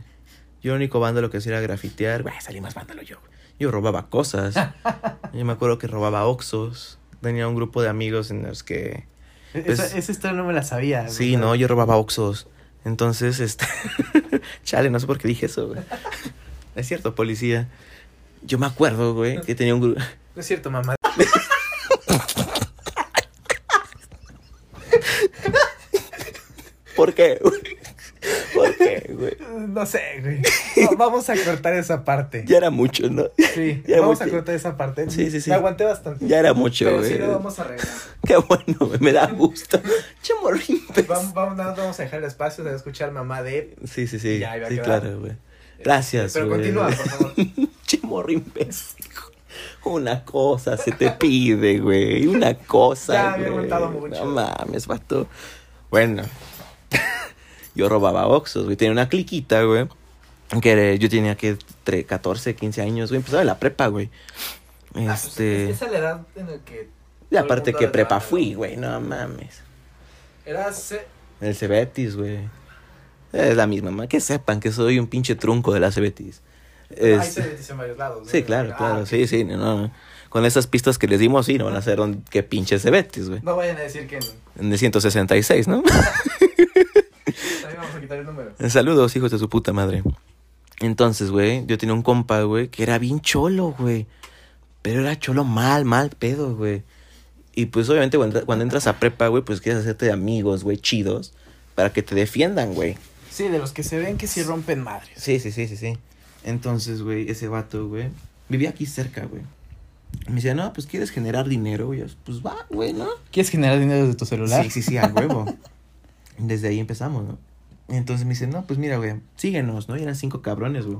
Yo único vándalo que hacía era grafitear. Güey, salí más vándalo yo. güey. Yo robaba cosas. yo me acuerdo que robaba oxos. Tenía un grupo de amigos en los que... Pues- esa, esa historia no me la sabía. Sí, ¿verdad? no, yo robaba oxos. Entonces, este... Chale, no sé por qué dije eso, güey. Es cierto, policía. Yo me acuerdo, güey, que tenía un grupo... No es cierto, mamá. ¿Por qué? ¿Por qué, güey? No sé, güey. Va- Vamos a cortar esa parte. Ya era mucho, ¿no? Sí, Ya vamos a mucho. cortar esa parte. Sí, sí, sí. Me aguanté bastante. Ya era mucho, Pero güey. sí lo vamos a arreglar. Qué bueno, güey, me da gusto. Che morrimpes. Vamos, vamos, nada más vamos a dejar el espacio de escuchar mamá de... Sí, sí, sí. Ya, iba a sí, quedar. claro, güey. Gracias, Pero güey. continúa, por favor. che morrimpes. Una cosa se te pide, güey. Una cosa. Ya, había aguantado mucho. No mames, vato. Bueno. Yo robaba oxos, güey. Tenía una cliquita, güey. Que era- yo tenía que tre- 14, 15 años, güey. Empezaba la prepa, güey. Este. Esa es la edad en la que... Y aparte que prepa fui, güey. No mames. Eras... eh, El Cebetis, güey. Es la misma, ma. Que sepan que soy un pinche trunco de la Cebetis. Hay Es- CBTs en varios lados. ¿no? Sí, claro, Ah, claro. Sí, sí. No, no. Con esas pistas que les dimos, sí, no van a ser un, qué pinche Cebetis, güey. No vayan a decir que... En el 166, ¿no? Ahí vamos a quitar el número. Saludos, hijos de su puta madre. Entonces, güey, yo tenía un compa, güey, que era bien cholo, güey. Pero era cholo mal, mal pedo, güey. Y pues obviamente cuando, cuando entras a prepa, güey, pues quieres hacerte de amigos, güey, chidos, para que te defiendan, güey. Sí, de los que se ven que sí rompen madres. Sí, sí, sí, sí, sí. Entonces, güey, ese vato, güey, vivía aquí cerca, güey. Me decía, no, pues quieres generar dinero, güey. Pues va, güey, ¿no? ¿Quieres generar dinero desde tu celular? Sí, sí, sí, a huevo. Desde ahí empezamos, ¿no? Entonces me dice, no, pues mira, güey, síguenos, ¿no? Y eran cinco cabrones, güey.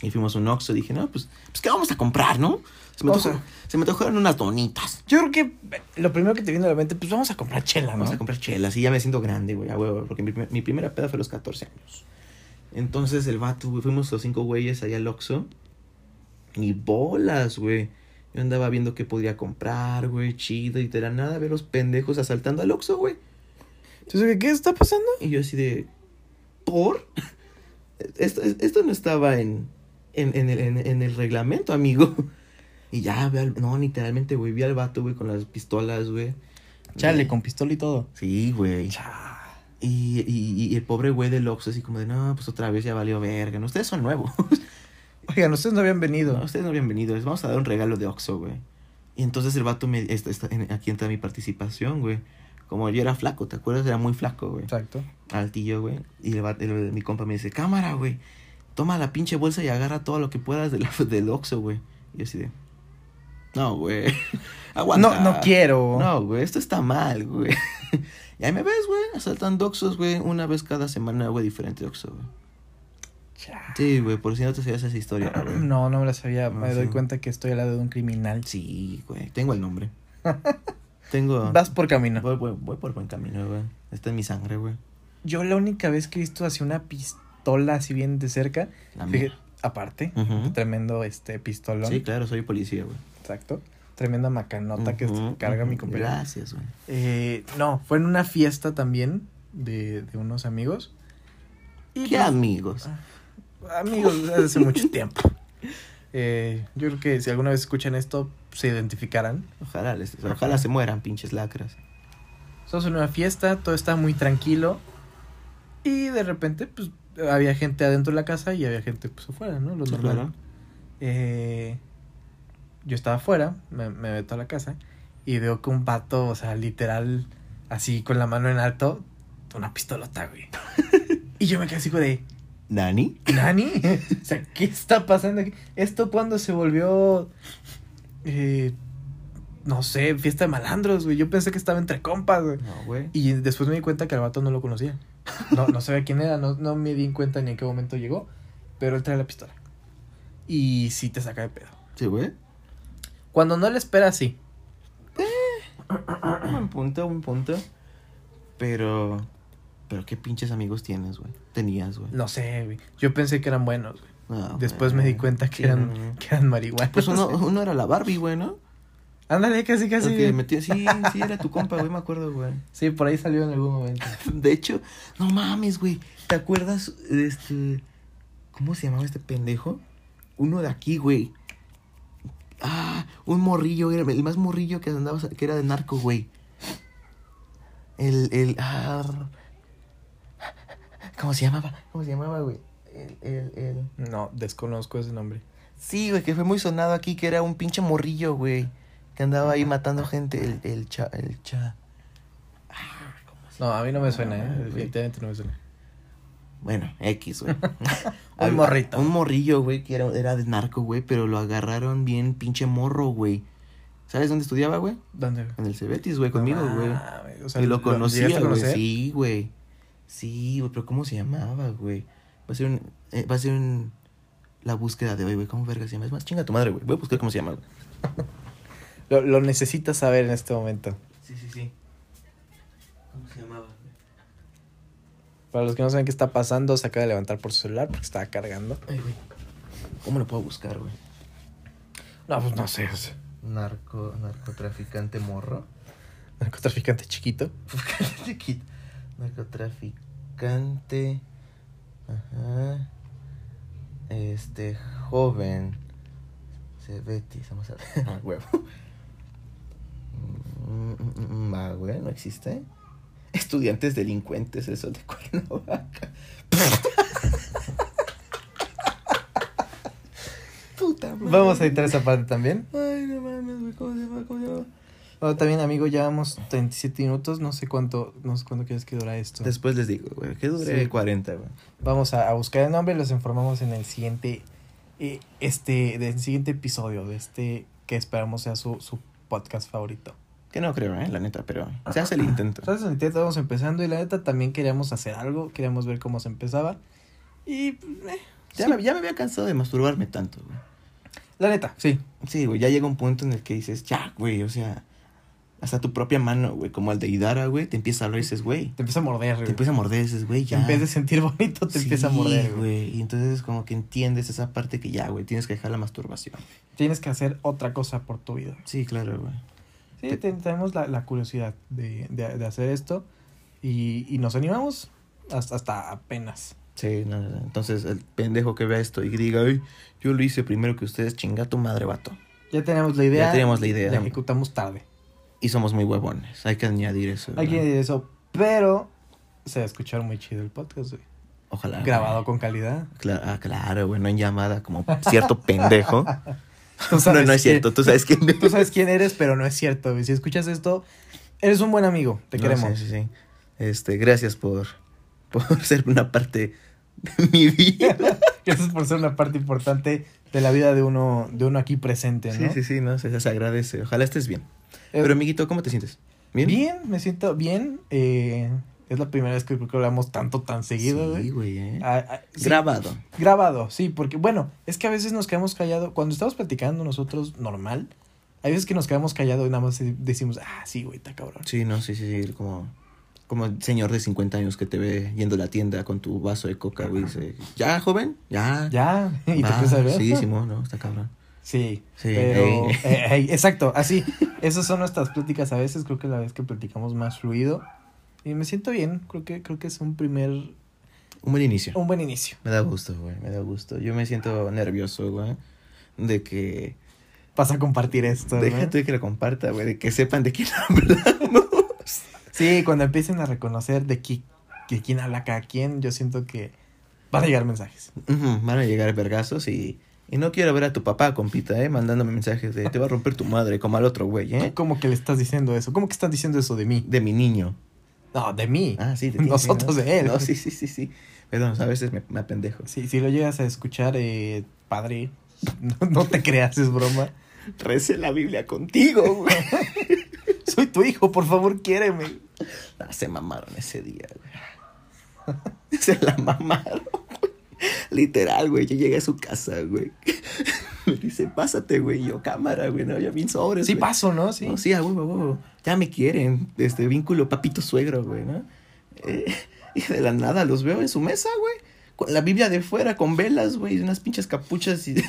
Y fuimos a un Oxxo, dije, no, pues, pues, ¿qué vamos a comprar, no? Se me, antojó- se me antojaron unas donitas. Yo creo que eh, lo primero que te viene a la mente, pues vamos a comprar chela, ¿no? Vamos a comprar chelas. Y ya me siento grande, güey, a huevo. Porque mi, primer- mi primera peda fue a los 14 años. Entonces el vato, güey, fuimos los cinco güeyes allá al Oxxo. Y bolas, güey. Yo andaba viendo qué podía comprar, güey, chido. Y de la nada ver los pendejos asaltando al Oxxo, güey. Entonces, ¿qué está pasando? Y yo así de... ¿Por? Esto, esto no estaba en, en, en el, en, en el reglamento, amigo. Y ya, ve al- no, literalmente, güey, vi al vato, güey, con las pistolas, güey. Chale, con pistola y todo. Sí, güey. Y, y, y el pobre güey del Oxxo así como de, no, pues otra vez ya valió verga. No, ustedes son nuevos. Oigan, ustedes no habían venido. No, ustedes no habían venido. Les vamos a dar un regalo de Oxxo, güey. Y entonces el vato me... Esta, aquí entra mi participación, güey. Como yo era flaco, ¿te acuerdas? Era muy flaco, güey. Exacto. Altillo, güey. Y el, vato- el- mi compa me dice, cámara, güey. Toma la pinche bolsa y agarra todo lo que puedas de la, del Oxxo, güey. Y yo así de... No, güey. Aguanta. No, no quiero. No, güey, esto está mal, güey. y ahí me ves, güey, asaltando Oxxos, güey, una vez cada semana, güey, diferente Oxxo, güey. Sí, güey, por si no te sabías esa historia, güey. No, no me la sabía. No, me doy cuenta que estoy al lado de un criminal. Sí, güey, tengo el nombre. Tengo... Vas por camino. Voy, voy- voy por buen camino, güey. Está en mi sangre, güey. Yo la única vez que he visto así una pistola así bien de cerca, La fíjate, aparte, tremendo este pistolón. Sí, claro, soy policía, güey. Exacto. Tremenda macanota que carga mi compañero. Gracias, güey. Eh, no, fue en una fiesta también de, de unos amigos. Y ¿Qué amigos? amigos desde hace mucho tiempo. Eh, yo creo que si alguna vez escuchan esto, se identificarán. Ojalá, les- ojalá se mueran, pinches lacras. Estamos en una fiesta, todo está muy tranquilo. Y de repente, pues, había gente adentro de la casa y había gente, pues, afuera, ¿no? Lo normal. claro. Eh, yo estaba afuera, me, me meto a la casa y veo que un vato, o sea, literal, así con la mano en alto, una pistolota, güey. y yo me quedé así de, ¿Nani? ¿Nani? o sea, ¿qué está pasando aquí? ¿Esto cuando se volvió, eh, no sé, fiesta de malandros, güey? Yo pensé que estaba entre compas, güey. No, güey. Y después me di cuenta que al vato no lo conocía. No, no sabía quién era, no, no me di en cuenta ni en qué momento llegó, pero él trae la pistola. Y sí te saca de pedo. Sí, güey. Cuando no le esperas, sí. Un punto, un punto. Pero. Pero qué pinches amigos tienes, güey. Tenías, güey. No sé, güey. Yo pensé que eran buenos, güey. No, Después me di cuenta que Sí, eran, no, no. que eran. Pues uno, uno era la Barbie, güey, ¿no? Ándale, casi, casi. Sí, sí, era tu compa, güey, me acuerdo, güey. Sí, por ahí salió en algún momento. De hecho, no mames, güey. ¿Te acuerdas de este. ¿Cómo se llamaba este pendejo? Uno de aquí, güey. Ah, un morrillo, era el más morrillo que andaba, que era de narco, güey. El, el, ah, ¿Cómo se llamaba? ¿Cómo se llamaba, güey? El, el, el. No, desconozco ese nombre. Sí, güey, que fue muy sonado aquí, que era un pinche morrillo, güey. Que andaba ahí matando gente. El, el cha, el cha. No, a mí no me suena, Ah, ¿eh? Definitivamente no me suena. Bueno, X, güey. Un morrito. Un morrillo, güey, que era, era de narco, güey, pero lo agarraron bien pinche morro, güey. ¿Sabes dónde estudiaba, güey? ¿Dónde? En el Cebetis, güey, conmigo, güey. O sea, y lo llegaste conocía, güey. Sí, güey. Sí, güey, pero ¿cómo se llamaba, güey? Va a ser un... eh, va a ser un... La búsqueda de hoy, güey. ¿Cómo verga se llama? Es más, chinga tu madre, güey. Voy a buscar cómo se llama, güey. Lo, lo necesitas saber en este momento. Sí, sí, sí. ¿Cómo se llamaba? Para los que no saben qué está pasando, se acaba de levantar por su celular porque estaba cargando. Ay, güey. ¿Cómo lo puedo buscar, güey? No, pues no sé. o sea, Narco... Narcotraficante morro. narcotraficante chiquito. Chiquito. Narcotraficante. Ajá. Este, joven. Cebetis, vamos a ver. Ah, huevo. Mm, mm, mm, Va, güey, no existe. Estudiantes delincuentes, eso de Cuernavaca. Puta madre. Vamos a editar esa parte también. Ay, no mames, güey, ¿cómo se llama? ¿Cómo se llama? Bueno, también, amigo, llevamos 37 minutos. No sé cuánto, no sé cuánto quieres que dura esto. Después les digo, güey, que dure Sí. 40, güey. Vamos a, a buscar el nombre y los informamos en el siguiente, eh, este, del siguiente episodio de este que esperamos sea su, su podcast favorito. Que no creo, eh, la neta, pero se hace el intento. Entonces, en el estamos empezando y la neta también queríamos hacer algo, queríamos ver cómo se empezaba. Y, eh, Ya, sí. me, ya me había cansado de masturbarme tanto, güey. la neta, sí. Sí, güey, ya llega un punto en el que dices, ya, güey, o sea, hasta tu propia mano, güey, como el de Idara, güey, te empieza a hablar y dices, güey, Te empieza a morder, te güey. empieza a morder, dices, güey, ya. En vez de sentir bonito, te empieza a morder, güey. Y entonces como que entiendes esa parte que ya, güey, tienes que dejar la masturbación. Tienes que hacer otra cosa por tu vida. Sí, claro, güey. Sí, te- tenemos la, la curiosidad de, de, de hacer esto y, y nos animamos hasta, hasta apenas. Sí, no, no, no. entonces el pendejo que vea esto y diga, ay, yo lo hice primero que ustedes, chinga tu madre, vato. Ya tenemos la idea. Ya teníamos la idea. La ejecutamos tarde. Y somos muy huevones, hay que añadir eso. Hay que decir eso, pero se va a escuchar muy chido el podcast, güey. Ojalá. Grabado güey. con calidad. Cla- ah, claro, güey, no en llamada como cierto pendejo. Tú No, sabes no es cierto, tú sabes quién Tú sabes quién eres, pero no es cierto, güey. Si escuchas esto, eres un buen amigo. Te No, queremos. Sí, sí, sí. Este, gracias por, por ser una parte de mi vida. Gracias por ser una parte importante de la vida de uno, de uno aquí presente, Sí, sí, sí, no, se, se agradece. Ojalá estés bien. Pero, amiguito, ¿cómo te sientes? ¿Bien? Bien, me siento bien. eh, es la primera vez que creo que hablamos tanto, tan seguido, Sí, güey. eh. Ah, ah, sí, Grabado. Grabado, sí, porque bueno, es que a veces nos quedamos callados. Cuando estamos platicando nosotros normal, hay veces que nos quedamos callados y nada más decimos, ah, sí, güey, está cabrón. Sí, no, sí, sí, sí, como, como el señor de 50 años que te ve yendo a la tienda con tu vaso de coca, güey, dice, ¿ya, joven? Ya. Ya, y te Va, empiezas a ver. Sí, Simón, no, está cabrón. Sí, Sí, pero, eh, exacto, así, esas son nuestras pláticas a veces, creo que la vez que platicamos más fluido, y me siento bien, creo que, creo que es un primer, Un buen inicio. un buen inicio. Me da gusto, güey, me da gusto. Yo me siento nervioso, güey, de que... Vas a compartir esto, ¿no? Déjate que lo comparta, güey, de que sepan de quién hablamos. Sí, cuando empiecen a reconocer de, qui- de quién habla cada quien, yo siento que van a llegar mensajes. Van a llegar vergazos y, y no quiero ver a tu papá, compita, ¿eh? Mandándome mensajes de te va a romper tu madre, como al otro güey, ¿eh? ¿Cómo que le estás diciendo eso? ¿Cómo que estás diciendo eso de mí? De mi niño. No, de mí. Ah, sí, de ti, Nosotros ¿no? de él. No, sí, sí, sí, sí. Perdón, a veces me, me apendejo. Sí, si lo llegas a escuchar, eh, padre, no, no te creas, es broma. Recé la Biblia contigo, güey. Soy tu hijo, por favor, quiéreme. Ah, se mamaron ese día, güey. Se la mamaron. Literal, güey. Yo llegué a su casa, güey. Me dice, pásate, güey. Yo, cámara, güey. No, ya bien sobres. Sí paso, ¿no? Sí. No, sí, a huevo, a huevo. Ya me quieren. Este vínculo papito suegro, güey, ¿no? Eh, y de la nada los veo en su mesa, güey. Con la Biblia de fuera, con velas, güey. Y unas pinches capuchas y de,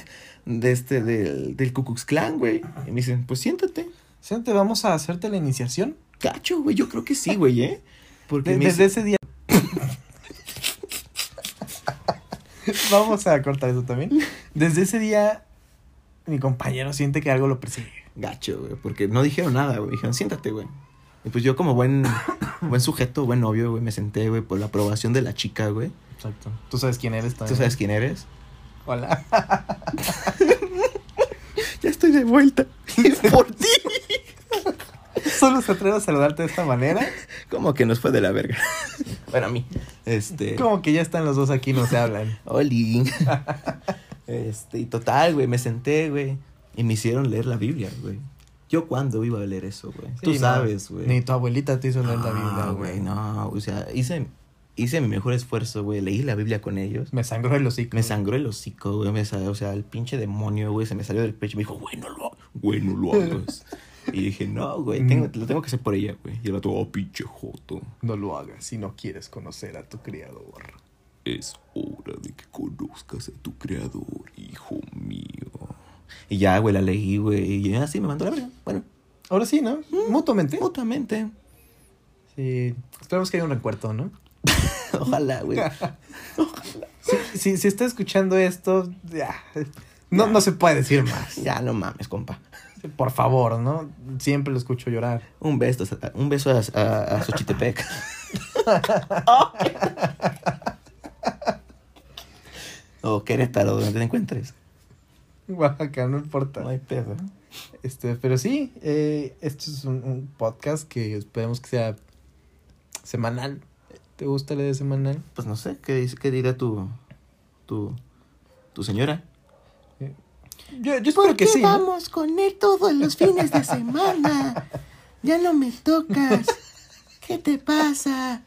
de este, del, del Ku Klux Klan, güey. Y me dicen, pues siéntate. Siéntate, vamos a hacerte la iniciación. Cacho, güey. Yo creo que sí, güey, ¿eh? Porque De- desde dice- ese día. vamos a cortar eso también. Desde ese día, mi compañero siente que algo lo persigue. Gacho, güey. Porque no dijeron nada, güey. Dijeron, siéntate, güey. Y pues yo como buen, buen sujeto, buen novio, güey, me senté, güey, por la aprobación de la chica, güey. Exacto. Tú sabes quién eres ¿Tú también. sabes quién eres? Hola. Ya estoy de vuelta. Y por ti. Solo se atreve a saludarte de esta manera. Como que nos fue de la verga. Bueno, a mí. Este. Como que ya están los dos aquí, no se hablan. Oli. Este, y total, güey, me senté, güey. Y me hicieron leer la Biblia, güey. ¿Yo cuándo iba a leer eso, güey? Tú Sí, no, sabes, güey. Ni tu abuelita te hizo leer la Biblia, güey. no. O sea, hice, hice mi mejor esfuerzo, güey. Leí la Biblia con ellos. Me sangró el hocico. Me sangró el hocico, güey. O sea, el pinche demonio, güey, se me salió del pecho y me dijo, güey, no lo, güey, no lo hagas. Y dije, no, güey, tengo, lo tengo que hacer por ella, güey. Y el vato, oh, pinche joto. No lo hagas si no quieres conocer a tu criador. Es hora de que conozcas a tu creador, hijo mío. Y ya, güey, la leí, güey. Y así me mandó la verga. Bueno, Ahora sí, ¿no? Mutuamente. mutuamente. Sí. Esperemos que haya un recuerdo, ¿no? Ojalá, güey. Si, si, si está escuchando esto, ya. No, no se puede decir más. ya no mames, compa. Por favor, ¿no? Siempre lo escucho llorar. Un beso, un beso a, a, a Xochitepec. o Querétaro, donde te encuentres. Oaxaca, no importa. No hay pedo. Este, pero sí, eh, esto es un, un podcast que esperemos que sea semanal. ¿Te gusta la de semanal? Pues no sé, ¿qué, dice- qué dirá tu, tu, tu señora? Yo, yo espero que sí. ¿no? con él todos los fines de semana? Ya no me tocas. ¿Qué te pasa?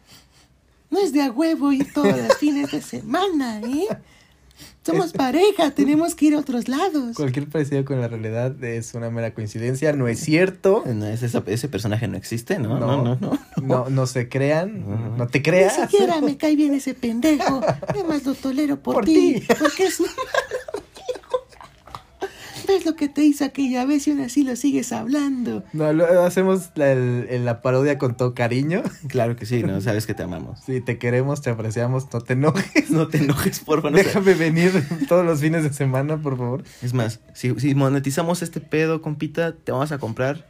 No es de a huevo ir todos los fines de semana, ¿eh? Somos pareja, tenemos que ir a otros lados. Cualquier parecido con la realidad es una mera coincidencia, no es cierto. No, ese, ese personaje no existe, ¿no? No. No, no, no. No, no se crean, no te creas. me cae bien ese pendejo. Además lo tolero por, Por ti, ti. Porque es un... ¿Ves lo que te hizo aquella vez y aún así lo sigues hablando? No, lo- hacemos la, el- la parodia con todo cariño. Claro que sí, ¿no? Sabes que te amamos. Sí, te queremos, te apreciamos, no te enojes. No te enojes, porfa. No sé. Déjame venir todos los fines de semana, por favor. Es más, si, si monetizamos este pedo, compita, te vamos a comprar.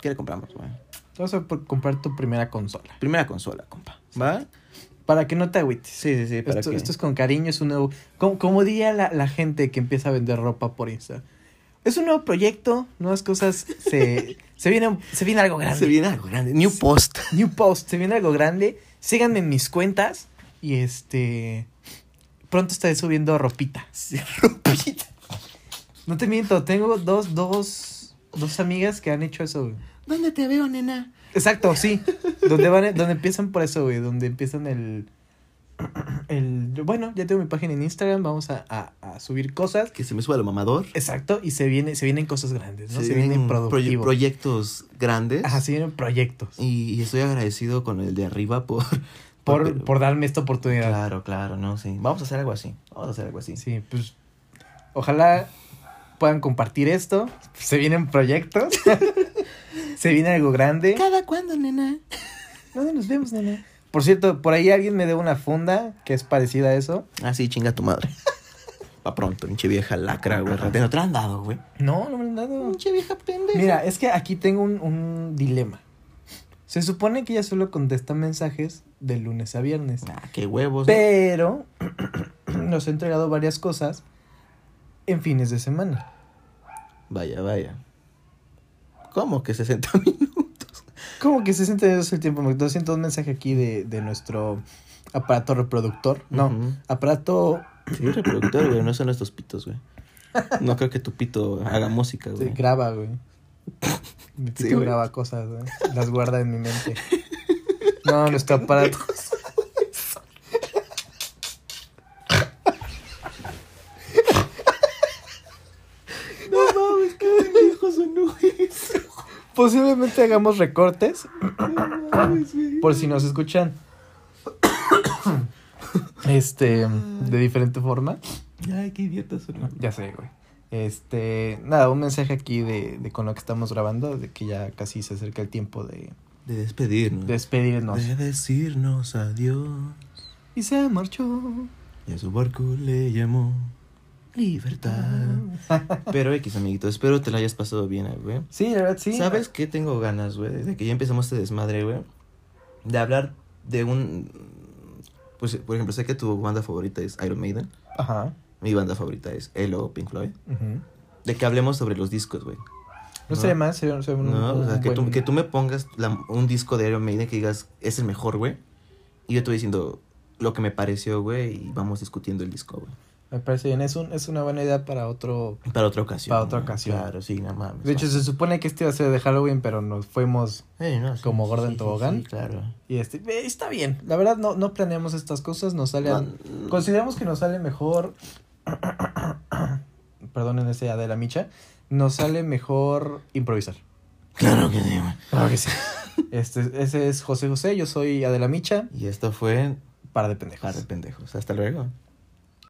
¿Qué le compramos, güey? Vamos a por- comprar tu primera consola. Primera consola, compa. ¿Va? Para que no te agüites. Sí, sí, sí. Para Esto, que... esto es con cariño, es un nuevo... Como, como diría la, la gente que empieza a vender ropa por Insta. Es un nuevo proyecto, nuevas cosas, se, se, viene, se viene algo grande. Se viene algo grande. New Post. New Post, se viene algo grande. Síganme en mis cuentas y este... Pronto estaré subiendo ropita. Sí, ropita. No te miento, tengo dos, dos, dos amigas que han hecho eso, güey. ¿Dónde te veo, nena? Exacto, sí. donde van, donde empiezan por eso, güey. Donde empiezan el, el. Bueno, ya tengo mi página en Instagram. Vamos a, a, a subir cosas. Que se me suba lo mamador. Exacto. Y se viene, se vienen cosas grandes, ¿no? Se, vienen vienen proye- proyectos grandes. Ajá, se vienen proyectos. Y, y estoy agradecido con el de arriba por... Por, por darme esta oportunidad. Claro, claro, no, sí. Vamos a hacer algo así. Vamos a hacer algo así. Sí, pues. Ojalá puedan compartir esto. Se vienen proyectos. se viene algo grande. ¿Cada cuándo, nena? ¿Dónde nos vemos, nena? Por cierto, por ahí alguien me debe una funda que es parecida a eso. Ah, sí, chinga tu madre. Pa' pronto, pinche vieja lacra, güey. Ratero, te la han dado, güey. No, no me lo han dado. Pinche vieja pendeja. Mira, es que aquí tengo un, un dilema. Se supone que ella solo contesta mensajes de lunes a viernes. Ah, qué huevos. Pero nos ha entregado varias cosas en fines de semana. Vaya, vaya. ¿Cómo que 60 minutos? Como que 60 minutos el tiempo. 200 mensajes aquí de, de nuestro aparato reproductor. No, aparato Sí, reproductor, güey, no son estos pitos, güey. No creo que tu pito haga música, sí, güey. graba, güey. Mi Sí, pito güey. graba cosas, güey. Las guarda en mi mente. No, nuestro aparato. No mames, qué pendejo sonó eso. Posiblemente hagamos recortes por si nos escuchan. Este, de diferente forma. Ay, qué idiota sonó. Ya sé, güey. Este, nada, un mensaje aquí de, de con lo que estamos grabando, de que ya casi se acerca el tiempo de De despedirnos. despedirnos. De decirnos adiós. Y se marchó. Y a su barco le llamó Libertad. Pero X, amiguito, espero te la hayas pasado bien, güey. Sí, la verdad, sí. ¿Sabes qué tengo ganas, güey? Desde que ya empezamos este desmadre, güey. De hablar de un... Pues, por ejemplo, sé que tu banda favorita es Iron Maiden. Ajá. Mi banda favorita es Elo Pink Floyd. ujú. De que hablemos sobre los discos, güey. No sería más, sería, sería un, No, o sea, que, tú, que tú me pongas la- un disco de Iron Maiden que digas, es el mejor, güey. Y yo te voy diciendo lo que me pareció, güey, y vamos discutiendo el disco, güey. Me parece bien, es, un, es una buena idea para otro... Para otra ocasión. Para otra ocasión. Claro, sí, no mames. De hecho, se supone que este iba a ser de Halloween, pero nos fuimos... Eh, no, sí, como gorda sí, tobogán. Sí, claro. Y este, eh, está bien. La verdad, no, no planeamos estas cosas, nos sale... No, Consideramos que nos sale mejor... Perdonen ese Adela Micha. Nos sale mejor improvisar. Claro que sí, güey. Claro que sí. Este, ese es José José, yo soy Adela Micha, Y esto fue para de pendejos. Par de pendejos. Hasta luego.